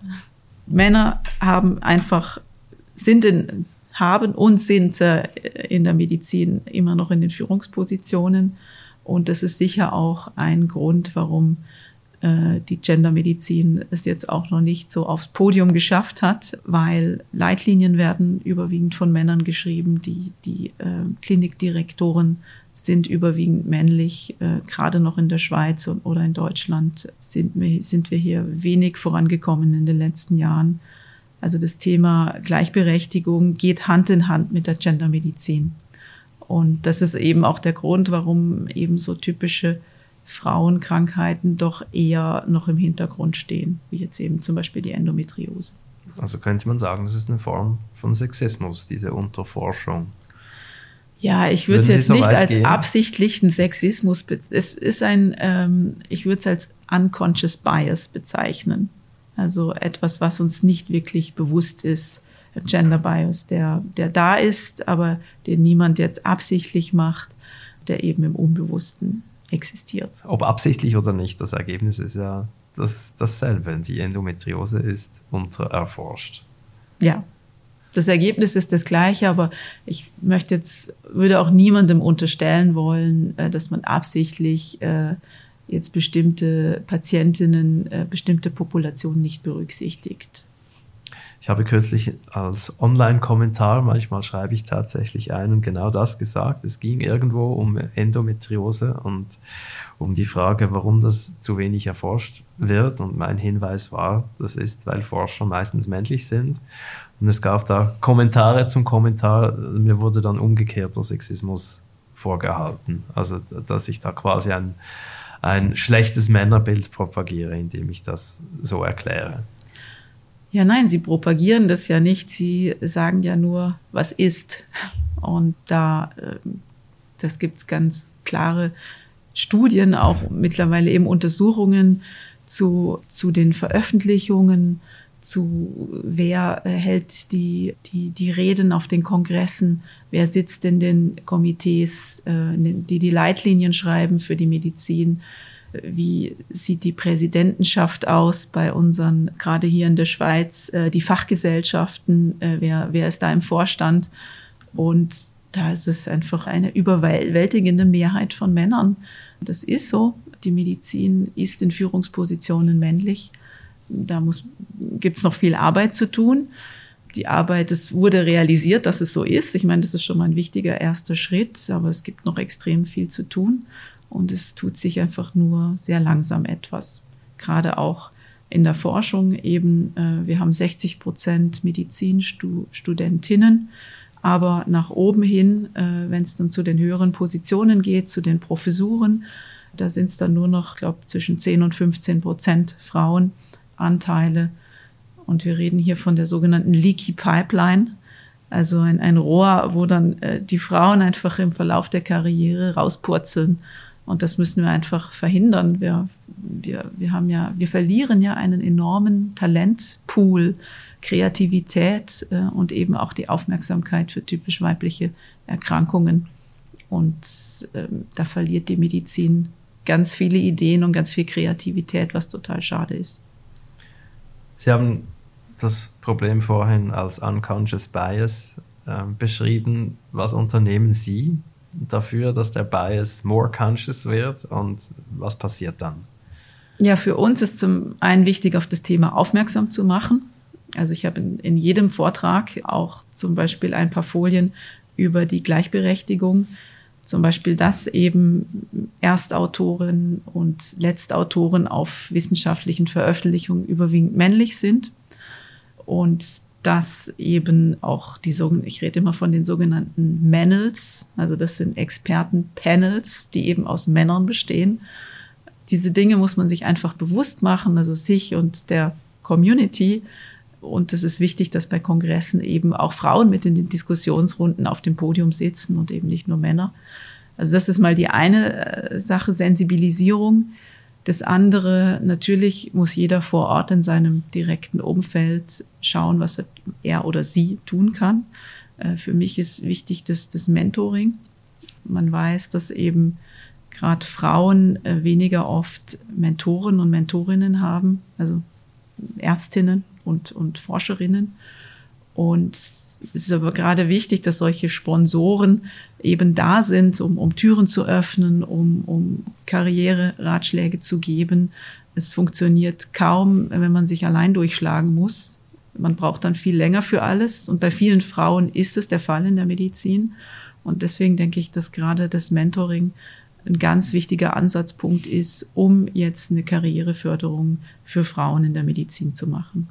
Männer haben einfach, sind in, haben und sind äh, in der Medizin immer noch in den Führungspositionen. Und das ist sicher auch ein Grund, warum äh, die Gendermedizin es jetzt auch noch nicht so aufs Podium geschafft hat, weil Leitlinien werden überwiegend von Männern geschrieben, die, die äh, Klinikdirektoren sind überwiegend männlich. Äh, gerade noch in der Schweiz oder in Deutschland sind wir, sind wir hier wenig vorangekommen in den letzten Jahren. Also das Thema Gleichberechtigung geht Hand in Hand mit der Gendermedizin. Und das ist eben auch der Grund, warum eben so typische Frauenkrankheiten doch eher noch im Hintergrund stehen, wie jetzt eben zum Beispiel die Endometriose. Also könnte man sagen, das ist eine Form von Sexismus, diese Unterforschung. Ja, ich würde es jetzt so nicht als gehen? absichtlichen Sexismus, es ist ein, ähm, ich würde es als unconscious bias bezeichnen. Also etwas, was uns nicht wirklich bewusst ist. Gender Bias, der, der da ist, aber den niemand jetzt absichtlich macht, der eben im Unbewussten existiert. Ob absichtlich oder nicht, das Ergebnis ist ja das, dasselbe. Die Endometriose ist untererforscht. Ja, das Ergebnis ist das gleiche, aber ich möchte jetzt, würde auch niemandem unterstellen wollen, äh, dass man absichtlich äh, jetzt bestimmte Patientinnen, äh, bestimmte Populationen nicht berücksichtigt. Ich habe kürzlich als Online-Kommentar, manchmal schreibe ich tatsächlich einen, genau das gesagt. Es ging irgendwo um Endometriose und um die Frage, warum das zu wenig erforscht wird. Und mein Hinweis war, das ist, weil Forscher meistens männlich sind und es gab da Kommentare zum Kommentar. Mir wurde dann umgekehrter Sexismus vorgehalten. Also, dass ich da quasi ein, ein schlechtes Männerbild propagiere, indem ich das so erkläre. Ja, nein, sie propagieren das ja nicht. Sie sagen ja nur, was ist. Und da, ähm, das gibt es ganz klare Studien, auch mittlerweile eben Untersuchungen zu, zu den Veröffentlichungen zu, wer äh, hält die, die, die Reden auf den Kongressen, wer sitzt in den Komitees, äh, die die Leitlinien schreiben für die Medizin, wie sieht die Präsidentenschaft aus bei unseren, gerade hier in der Schweiz, äh, die Fachgesellschaften, wer, wer ist da im Vorstand? Und da ist es einfach eine überwältigende Mehrheit von Männern. Das ist so. Die Medizin ist in Führungspositionen männlich da gibt es noch viel Arbeit zu tun. Die Arbeit, es wurde realisiert, dass es so ist. Ich meine, das ist schon mal ein wichtiger erster Schritt, aber es gibt noch extrem viel zu tun und es tut sich einfach nur sehr langsam etwas. Gerade auch in der Forschung eben, äh, wir haben 60 Prozent Medizinstudentinnen, aber nach oben hin, äh, wenn es dann zu den höheren Positionen geht, zu den Professuren, da sind es dann nur noch, glaube zwischen 10 und 15 Prozent Frauen. Anteile. Und wir reden hier von der sogenannten Leaky Pipeline, also ein, ein Rohr, wo dann äh, die Frauen einfach im Verlauf der Karriere rauspurzeln. Und das müssen wir einfach verhindern. Wir, wir, wir haben ja, wir verlieren ja einen enormen Talentpool, Kreativität äh, und eben auch die Aufmerksamkeit für typisch weibliche Erkrankungen. Und äh, da verliert die Medizin ganz viele Ideen und ganz viel Kreativität, was total schade ist. Sie haben das Problem vorhin als Unconscious Bias äh, beschrieben. Was unternehmen Sie dafür, dass der Bias more conscious wird und was passiert dann? Ja, für uns ist zum einen wichtig, auf das Thema aufmerksam zu machen. Also ich habe in, in jedem Vortrag auch zum Beispiel ein paar Folien über die Gleichberechtigung. Zum Beispiel, dass eben Erstautoren und Letztautoren auf wissenschaftlichen Veröffentlichungen überwiegend männlich sind und dass eben auch die sogenannten, ich rede immer von den sogenannten Manels, also das sind Expertenpanels, die eben aus Männern bestehen. Diese Dinge muss man sich einfach bewusst machen, also sich und der Community. Und es ist wichtig, dass bei Kongressen eben auch Frauen mit in den Diskussionsrunden auf dem Podium sitzen und eben nicht nur Männer. Also das ist mal die eine äh, Sache, Sensibilisierung. Das andere, natürlich muss jeder vor Ort in seinem direkten Umfeld schauen, was er oder sie tun kann. Äh, für mich ist wichtig das, das Mentoring. Man weiß, dass eben gerade Frauen äh, weniger oft Mentoren und Mentorinnen haben, also Ärztinnen und, und Forscherinnen. Und es ist aber gerade wichtig, dass solche Sponsoren eben da sind, um, um Türen zu öffnen, um, um Karriereratschläge zu geben. Es funktioniert kaum, wenn man sich allein durchschlagen muss. Man braucht dann viel länger für alles. Und bei vielen Frauen ist es der Fall in der Medizin. Und deswegen denke ich, dass gerade das Mentoring ein ganz wichtiger Ansatzpunkt ist, um jetzt eine Karriereförderung für Frauen in der Medizin zu machen.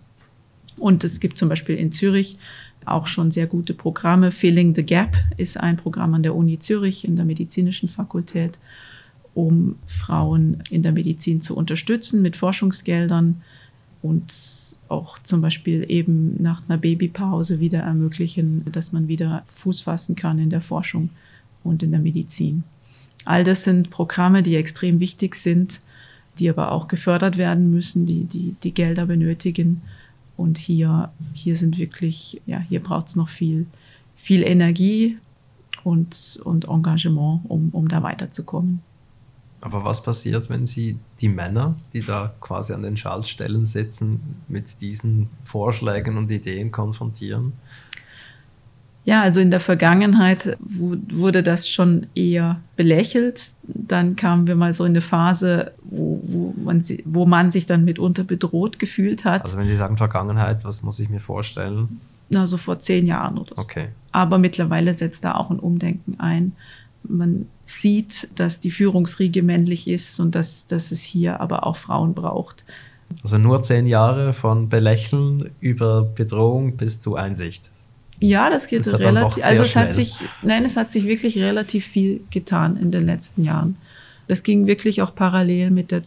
Und es gibt zum Beispiel in Zürich auch schon sehr gute Programme. Filling the Gap ist ein Programm an der Uni Zürich in der medizinischen Fakultät, um Frauen in der Medizin zu unterstützen mit Forschungsgeldern und auch zum Beispiel eben nach einer Babypause wieder ermöglichen, dass man wieder Fuß fassen kann in der Forschung und in der Medizin. All das sind Programme, die extrem wichtig sind, die aber auch gefördert werden müssen, die, die, die Gelder benötigen und hier, hier sind wirklich, ja, hier braucht es noch viel, viel Energie und, und Engagement, um, um da weiterzukommen. Aber was passiert, wenn Sie die Männer, die da quasi an den Schaltstellen sitzen, mit diesen Vorschlägen und Ideen konfrontieren? Ja, also in der Vergangenheit wurde das schon eher belächelt. Dann kamen wir mal so in eine Phase, wo, wo, man, wo man sich dann mitunter bedroht gefühlt hat. Also wenn Sie sagen Vergangenheit, was muss ich mir vorstellen? Na, so vor zehn Jahren oder so. Okay. Aber mittlerweile setzt da auch ein Umdenken ein. Man sieht, dass die Führungsriege männlich ist und dass, dass es hier aber auch Frauen braucht. Also nur zehn Jahre von Belächeln über Bedrohung bis zu Einsicht. Ja, das geht das relativ. Also es schnell. hat sich, nein, es hat sich wirklich relativ viel getan in den letzten Jahren. Das ging wirklich auch parallel mit der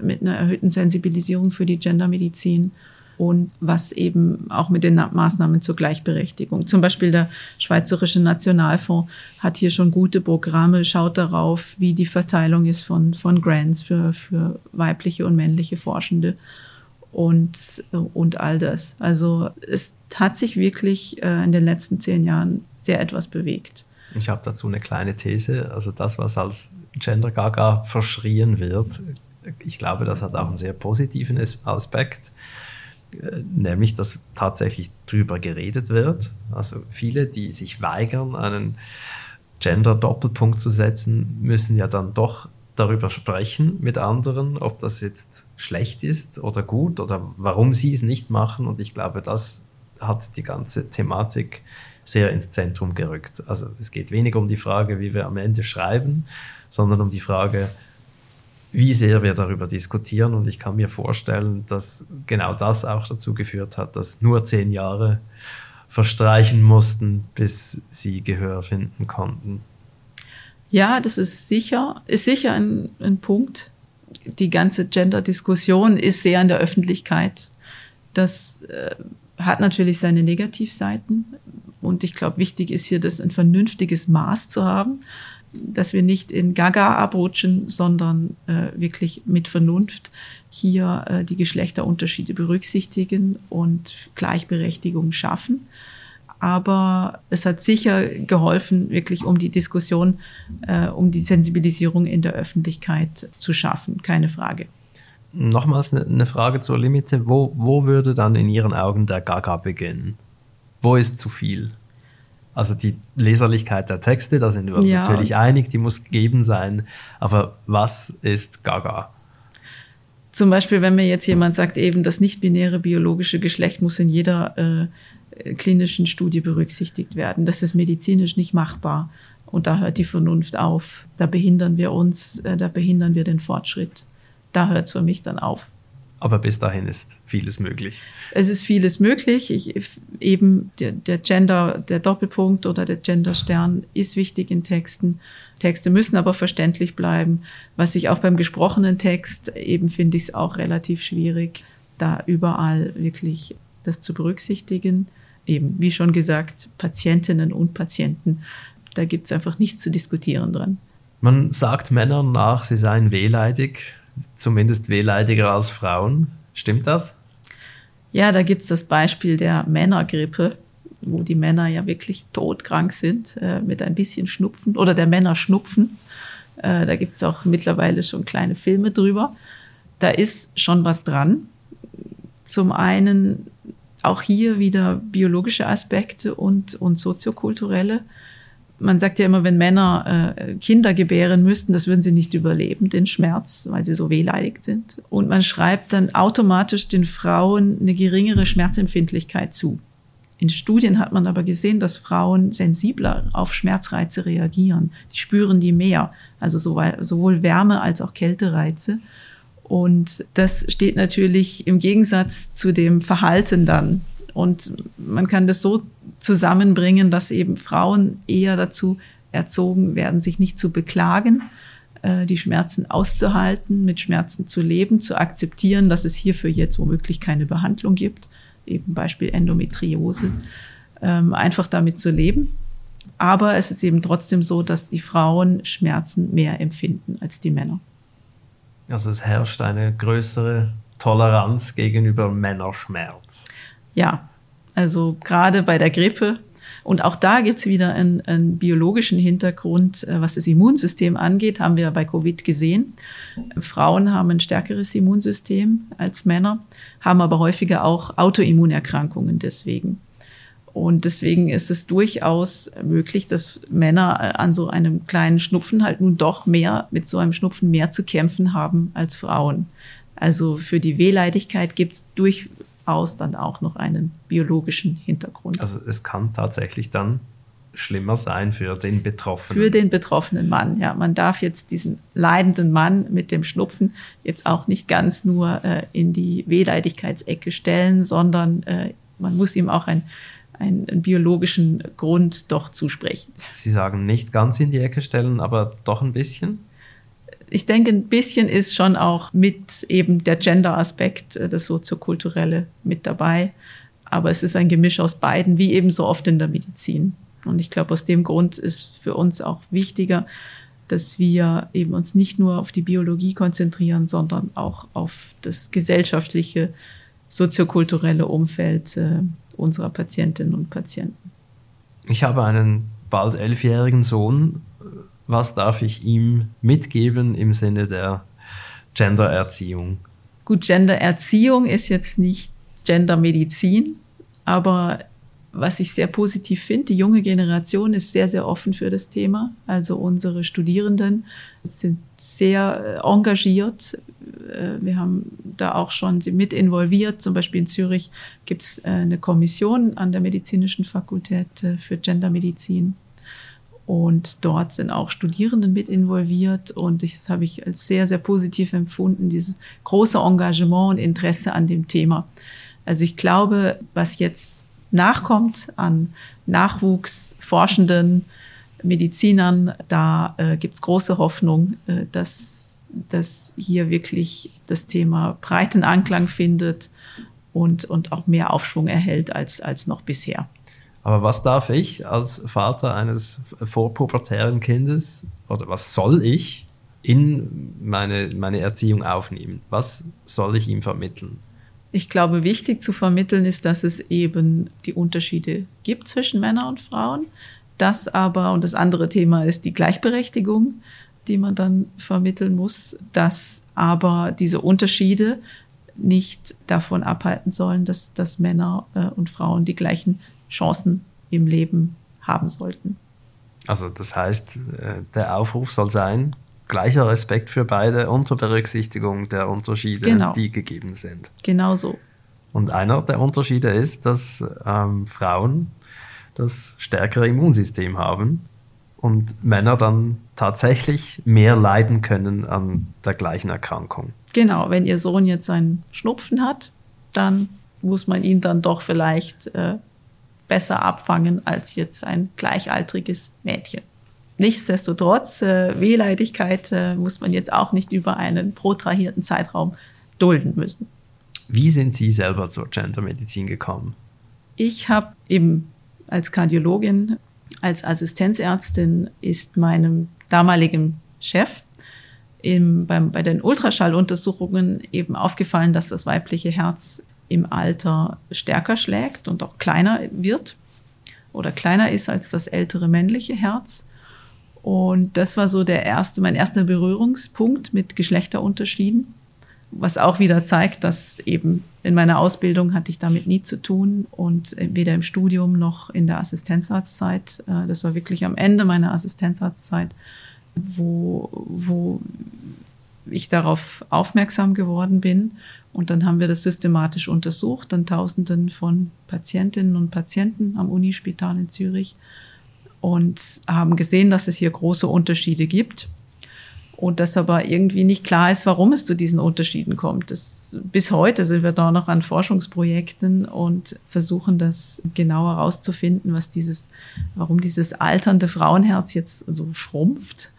mit einer erhöhten Sensibilisierung für die Gendermedizin und was eben auch mit den Maßnahmen zur Gleichberechtigung. Zum Beispiel der Schweizerische Nationalfonds hat hier schon gute Programme, schaut darauf, wie die Verteilung ist von, von Grants für, für weibliche und männliche Forschende und, und all das. Also es hat sich wirklich äh, in den letzten zehn Jahren sehr etwas bewegt. Ich habe dazu eine kleine These. Also das, was als Gender Gaga verschrien wird, ich glaube, das hat auch einen sehr positiven Aspekt, äh, nämlich dass tatsächlich drüber geredet wird. Also viele, die sich weigern, einen Gender-Doppelpunkt zu setzen, müssen ja dann doch darüber sprechen mit anderen, ob das jetzt schlecht ist oder gut oder warum sie es nicht machen. Und ich glaube, das hat die ganze Thematik sehr ins Zentrum gerückt. Also es geht weniger um die Frage, wie wir am Ende schreiben, sondern um die Frage, wie sehr wir darüber diskutieren. Und ich kann mir vorstellen, dass genau das auch dazu geführt hat, dass nur zehn Jahre verstreichen mussten, bis sie Gehör finden konnten. Ja, das ist sicher, ist sicher ein, ein Punkt. Die ganze Gender-Diskussion ist sehr in der Öffentlichkeit. Das äh, hat natürlich seine Negativseiten. Und ich glaube, wichtig ist hier, das ein vernünftiges Maß zu haben, dass wir nicht in Gaga abrutschen, sondern äh, wirklich mit Vernunft hier äh, die Geschlechterunterschiede berücksichtigen und Gleichberechtigung schaffen. Aber es hat sicher geholfen, wirklich um die Diskussion, äh, um die Sensibilisierung in der Öffentlichkeit zu schaffen, keine Frage nochmals eine, eine Frage zur Limite. Wo, wo würde dann in Ihren Augen der Gaga beginnen? Wo ist zu viel? Also die Leserlichkeit der Texte, da sind wir uns ja. natürlich einig, die muss gegeben sein. Aber was ist Gaga? Zum Beispiel, wenn mir jetzt jemand sagt, eben das nicht-binäre biologische Geschlecht muss in jeder äh, klinischen Studie berücksichtigt werden. Das ist medizinisch nicht machbar. Und da hört die Vernunft auf. Da behindern wir uns, äh, da behindern wir den Fortschritt. Da hört es für mich dann auf. Aber bis dahin ist vieles möglich. Es ist vieles möglich. Ich, eben der, der Gender, der Doppelpunkt oder der Genderstern ist wichtig in Texten. Texte müssen aber verständlich bleiben. Was ich auch beim gesprochenen Text eben finde ich es auch relativ schwierig, da überall wirklich das zu berücksichtigen. Eben, wie schon gesagt, Patientinnen und Patienten. Da gibt es einfach nichts zu diskutieren dran. Man sagt Männern nach, sie seien wehleidig zumindest wehleidiger als Frauen. Stimmt das? Ja, da gibt es das Beispiel der Männergrippe, wo die Männer ja wirklich todkrank sind äh, mit ein bisschen Schnupfen oder der Männer schnupfen. Äh, da gibt es auch mittlerweile schon kleine Filme drüber. Da ist schon was dran. Zum einen auch hier wieder biologische Aspekte und, und soziokulturelle man sagt ja immer, wenn Männer äh, Kinder gebären müssten, das würden sie nicht überleben, den Schmerz, weil sie so wehleidig sind. Und man schreibt dann automatisch den Frauen eine geringere Schmerzempfindlichkeit zu. In Studien hat man aber gesehen, dass Frauen sensibler auf Schmerzreize reagieren. Die spüren die mehr, also sowohl Wärme als auch Kältereize. Und das steht natürlich im Gegensatz zu dem Verhalten dann und man kann das so zusammenbringen, dass eben Frauen eher dazu erzogen werden, sich nicht zu beklagen, äh, die Schmerzen auszuhalten, mit Schmerzen zu leben, zu akzeptieren, dass es hierfür jetzt womöglich keine Behandlung gibt, eben Beispiel Endometriose, ähm, einfach damit zu leben. Aber es ist eben trotzdem so, dass die Frauen Schmerzen mehr empfinden als die Männer. Also es herrscht eine größere Toleranz gegenüber Männerschmerz. Ja, also gerade bei der Grippe. Und auch da gibt es wieder einen, einen, biologischen Hintergrund, äh, was das Immunsystem angeht, haben wir bei Covid gesehen. Frauen haben ein stärkeres Immunsystem als Männer, haben aber häufiger auch Autoimmunerkrankungen deswegen. Und deswegen ist es durchaus möglich, dass Männer äh, an so einem kleinen Schnupfen halt nun doch mehr, mit so einem Schnupfen mehr zu kämpfen haben als Frauen. Also für die Wehleidigkeit gibt es durch, aus dann auch noch einen biologischen Hintergrund. Also es kann tatsächlich dann schlimmer sein für den Betroffenen. Für den betroffenen Mann, ja. Man darf jetzt diesen leidenden Mann mit dem Schnupfen jetzt auch nicht ganz nur äh, in die Wehleidigkeitsecke stellen, sondern äh, man muss ihm auch ein, einen, einen biologischen Grund doch zusprechen. Sie sagen nicht ganz in die Ecke stellen, aber doch ein bisschen? Ich denke, ein bisschen ist schon auch mit eben der Gender-Aspekt, äh, das soziokulturelle mit dabei. Aber es ist ein Gemisch aus beiden, wie eben so oft in der Medizin. Und ich glaube, aus dem Grund ist für uns auch wichtiger, dass wir eben uns nicht nur auf die Biologie konzentrieren, sondern auch auf das gesellschaftliche, soziokulturelle Umfeld äh, unserer Patientinnen und Patienten. Ich habe einen bald elfjährigen Sohn was darf ich ihm mitgeben im Sinne der Gendererziehung? Gut, Gendererziehung ist jetzt nicht Gendermedizin, aber was ich sehr positiv finde, die junge Generation ist sehr, sehr offen für das Thema. Also unsere Studierenden sind sehr äh, engagiert. Äh, wir haben da auch schon mit involviert. Zum Beispiel in Zürich gibt es äh, eine Kommission an der Medizinischen Fakultät für Gendermedizin. Und dort sind auch Studierende mit involviert und das habe ich als sehr, sehr positiv empfunden, dieses große Engagement und Interesse an dem Thema. Also ich glaube, was jetzt nachkommt an Nachwuchsforschenden, Medizinern, da äh, gibt es große Hoffnung, äh, dass, dass hier wirklich das Thema breiten Anklang findet und, und auch mehr Aufschwung erhält als, als noch bisher. Aber was darf ich als Vater eines vorpubertären Kindes oder was soll ich in meine, meine Erziehung aufnehmen? Was soll ich ihm vermitteln? Ich glaube, wichtig zu vermitteln ist, dass es eben die Unterschiede gibt zwischen Männern und Frauen. Das aber, und das andere Thema ist die Gleichberechtigung, die man dann vermitteln muss, dass aber diese Unterschiede nicht davon abhalten sollen, dass, dass Männer äh, und Frauen die gleichen Chancen im Leben haben sollten. Also das heißt, äh, der Aufruf soll sein, gleicher Respekt für beide unter Berücksichtigung der Unterschiede, genau. die gegeben sind. Genau so. Und einer der Unterschiede ist, dass ähm, Frauen das stärkere Immunsystem haben und Männer dann tatsächlich mehr leiden können an der gleichen Erkrankung. Genau, wenn Ihr Sohn jetzt einen Schnupfen hat, dann muss man ihn dann doch vielleicht äh, besser abfangen als jetzt ein gleichaltriges Mädchen. Nichtsdestotrotz, äh, Wehleidigkeit äh, muss man jetzt auch nicht über einen protrahierten Zeitraum dulden müssen. Wie sind Sie selber zur Gendermedizin gekommen? Ich habe eben als Kardiologin, als Assistenzärztin ist meinem damaligen Chef im, beim, bei den Ultraschalluntersuchungen eben aufgefallen, dass das weibliche Herz im Alter stärker schlägt und auch kleiner wird oder kleiner ist als das ältere männliche Herz. Und das war so der erste, mein erster Berührungspunkt mit Geschlechterunterschieden, was auch wieder zeigt, dass eben in meiner Ausbildung hatte ich damit nie zu tun und weder im Studium noch in der Assistenzarztzeit. Äh, das war wirklich am Ende meiner Assistenzarztzeit, wo, wo ich darauf aufmerksam geworden bin. Und dann haben wir das systematisch untersucht an Tausenden von Patientinnen und Patienten am Unispital in Zürich und haben gesehen, dass es hier große Unterschiede gibt. Und dass aber irgendwie nicht klar ist, warum es zu diesen Unterschieden kommt. Das, bis heute sind wir da noch an Forschungsprojekten und versuchen das genauer herauszufinden, was dieses, warum dieses alternde Frauenherz jetzt so schrumpft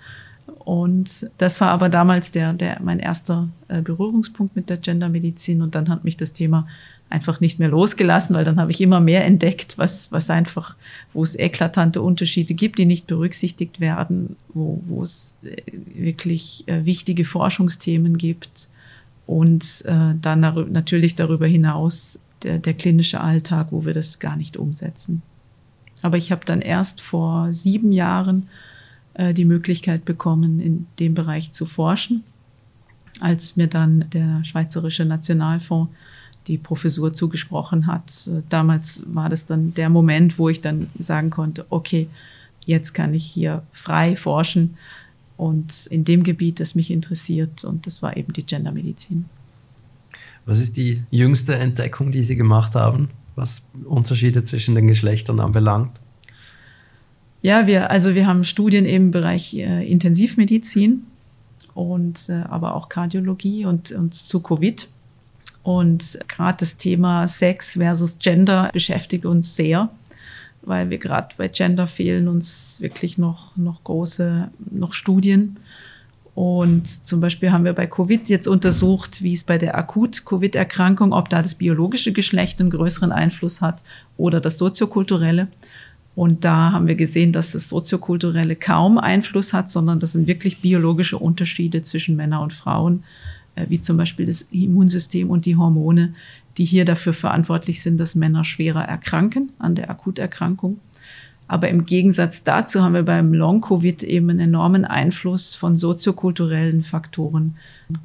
und das war aber damals der, der, mein erster äh, Berührungspunkt mit der Gendermedizin. Und dann hat mich das Thema einfach nicht mehr losgelassen, weil dann habe ich immer mehr entdeckt, was, was einfach, wo es eklatante Unterschiede gibt, die nicht berücksichtigt werden, wo, wo es äh, wirklich äh, wichtige Forschungsthemen gibt. Und dann natürlich darüber hinaus der, der klinische Alltag, wo wir das gar nicht umsetzen. Aber ich habe dann erst vor sieben Jahren äh, die Möglichkeit bekommen, in dem Bereich zu forschen. Als mir dann der Schweizerische Nationalfonds die Professur zugesprochen hat, äh, damals war das dann der Moment, wo ich dann sagen konnte, okay, jetzt kann ich hier frei forschen und in dem Gebiet, das mich interessiert. Und das war eben die Gendermedizin. Was ist die jüngste Entdeckung, die Sie gemacht haben, was Unterschiede zwischen den Geschlechtern anbelangt? Ja, wir, also wir haben Studien im Bereich äh, Intensivmedizin und äh, aber auch Kardiologie und, und zu Covid. Und gerade das Thema Sex versus Gender beschäftigt uns sehr, weil wir gerade bei Gender fehlen uns wirklich noch, noch große, noch Studien. Und zum Beispiel haben wir bei Covid jetzt untersucht, wie es bei der Akut-Covid-Erkrankung, ob da das biologische Geschlecht einen größeren Einfluss hat oder das soziokulturelle. Und da haben wir gesehen, dass das soziokulturelle kaum Einfluss hat, sondern das sind wirklich biologische Unterschiede zwischen Männern und Frauen, äh, wie zum Beispiel das Immunsystem und die Hormone, die hier dafür verantwortlich sind, dass Männer schwerer erkranken an der Akuterkrankung. Aber im Gegensatz dazu haben wir beim Long-Covid eben einen enormen Einfluss von soziokulturellen Faktoren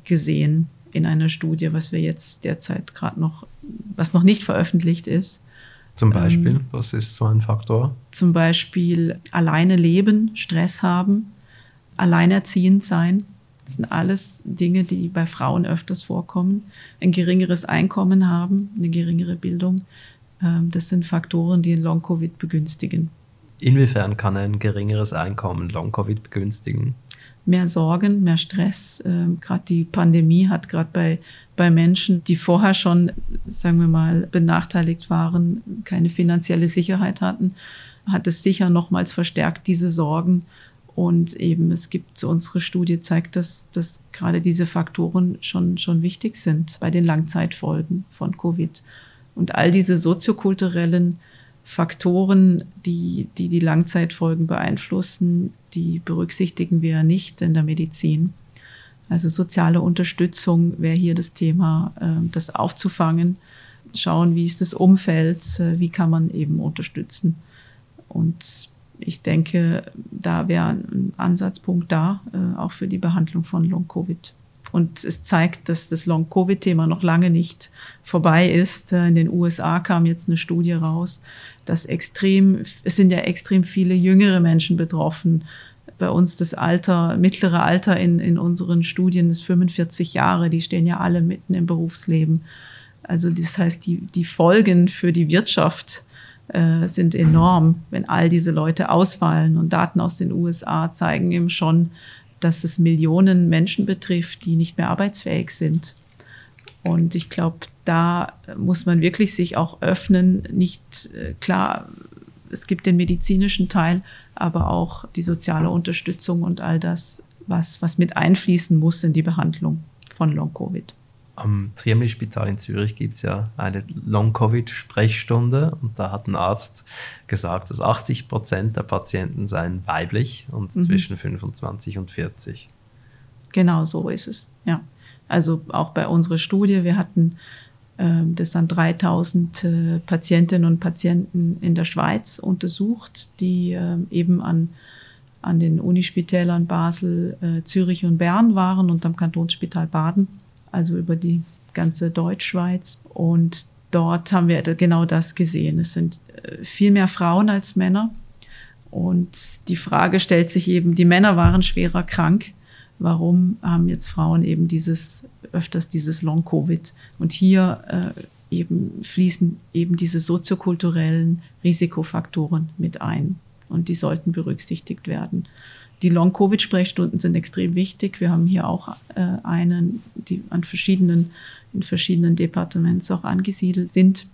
gesehen in einer Studie, was wir jetzt derzeit gerade noch, was noch nicht veröffentlicht ist. Zum Beispiel, ähm, was ist so ein Faktor? Zum Beispiel alleine leben, Stress haben, alleinerziehend sein. Das sind alles Dinge, die bei Frauen öfters vorkommen. Ein geringeres Einkommen haben, eine geringere Bildung. Ähm, das sind Faktoren, die Long-Covid begünstigen. Inwiefern kann ein geringeres Einkommen Long-Covid begünstigen? Mehr Sorgen, mehr Stress. Ähm, gerade die Pandemie hat gerade bei, bei Menschen, die vorher schon, sagen wir mal, benachteiligt waren, keine finanzielle Sicherheit hatten, hat es sicher nochmals verstärkt, diese Sorgen. Und eben, es gibt, unsere Studie zeigt, dass, dass gerade diese Faktoren schon, schon wichtig sind bei den Langzeitfolgen von Covid. Und all diese soziokulturellen Faktoren, die, die die Langzeitfolgen beeinflussen, die berücksichtigen wir nicht in der Medizin. Also soziale Unterstützung wäre hier das Thema, äh, das aufzufangen, schauen, wie ist das Umfeld, äh, wie kann man eben unterstützen. Und ich denke, da wäre ein Ansatzpunkt da, äh, auch für die Behandlung von Long-Covid. Und es zeigt, dass das Long-Covid-Thema noch lange nicht vorbei ist. In den USA kam jetzt eine Studie raus, dass extrem, es sind ja extrem viele jüngere Menschen betroffen, bei uns das Alter, mittlere Alter in, in unseren Studien ist 45 Jahre. Die stehen ja alle mitten im Berufsleben. Also das heißt, die, die Folgen für die Wirtschaft äh, sind enorm, wenn all diese Leute ausfallen. Und Daten aus den USA zeigen eben schon, dass es Millionen Menschen betrifft, die nicht mehr arbeitsfähig sind. Und ich glaube, da muss man wirklich sich auch öffnen. Nicht äh, klar, es gibt den medizinischen Teil, aber auch die soziale Unterstützung und all das, was, was mit einfließen muss in die Behandlung von Long-Covid. Am Triemli-Spital in Zürich gibt es ja eine Long-Covid-Sprechstunde und da hat ein Arzt gesagt, dass 80 Prozent der Patienten seien weiblich und mhm. zwischen 25 und 40. Genau so ist es, ja. Also auch bei unserer Studie, wir hatten äh, das an 3000 äh, Patientinnen und Patienten in der Schweiz untersucht, die äh, eben an, an den Unispitälern Basel, äh, Zürich und Bern waren und am Kantonsspital Baden also über die ganze Deutschschweiz. Und dort haben wir genau das gesehen. Es sind äh, viel mehr Frauen als Männer. Und die Frage stellt sich eben, die Männer waren schwerer krank. Warum haben jetzt Frauen eben dieses, öfters dieses Long-Covid? Und hier äh, eben fließen eben diese soziokulturellen Risikofaktoren mit ein. Und die sollten berücksichtigt werden. Die Long-Covid-Sprechstunden sind extrem wichtig. Wir haben hier auch äh, einen, die an verschiedenen, in verschiedenen Departements auch angesiedelt sind.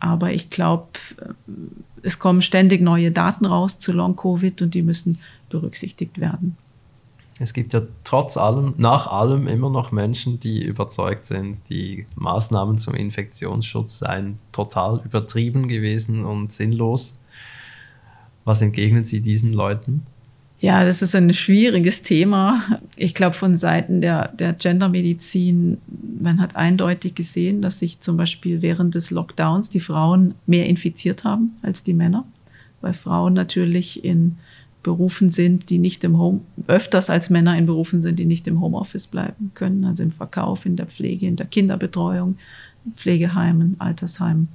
Aber ich glaube, äh, es kommen ständig neue Daten raus zu Long-Covid und die müssen berücksichtigt werden. Es gibt ja trotz allem, nach allem immer noch Menschen, die überzeugt sind, die Maßnahmen zum Infektionsschutz seien total übertrieben gewesen und sinnlos. Was entgegnen Sie diesen Leuten? Ja, das ist ein schwieriges Thema. Ich glaube, von Seiten der, der Gendermedizin, man hat eindeutig gesehen, dass sich zum Beispiel während des Lockdowns die Frauen mehr infiziert haben als die Männer, weil Frauen natürlich in Berufen sind, die nicht im Home, öfters als Männer in Berufen sind, die nicht im Homeoffice bleiben können, also im Verkauf, in der Pflege, in der Kinderbetreuung, Pflegeheimen, Altersheimen,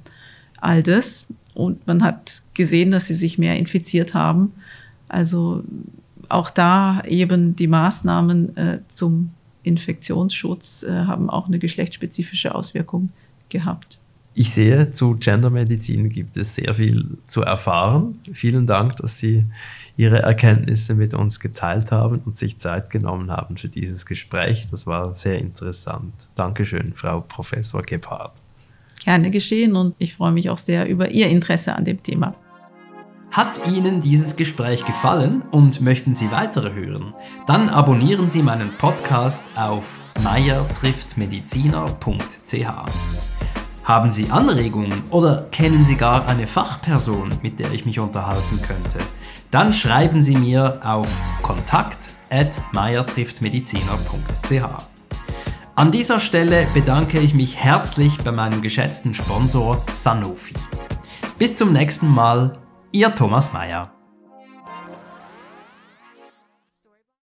all das. Und man hat gesehen, dass sie sich mehr infiziert haben also auch da eben die Maßnahmen äh, zum Infektionsschutz äh, haben auch eine geschlechtsspezifische Auswirkung gehabt. Ich sehe, zu Gendermedizin gibt es sehr viel zu erfahren. Vielen Dank, dass Sie Ihre Erkenntnisse mit uns geteilt haben und sich Zeit genommen haben für dieses Gespräch. Das war sehr interessant. Dankeschön, Frau Professor Gebhardt. Gerne geschehen und ich freue mich auch sehr über Ihr Interesse an dem Thema. Hat Ihnen dieses Gespräch gefallen und möchten Sie weitere hören? Dann abonnieren Sie meinen Podcast auf meiertrifftmediziner.ch. Haben Sie Anregungen oder kennen Sie gar eine Fachperson, mit der ich mich unterhalten könnte? Dann schreiben Sie mir auf kontakt@meiertrifftmediziner.ch. An dieser Stelle bedanke ich mich herzlich bei meinem geschätzten Sponsor Sanofi. Bis zum nächsten Mal Ihr Thomas Mayer.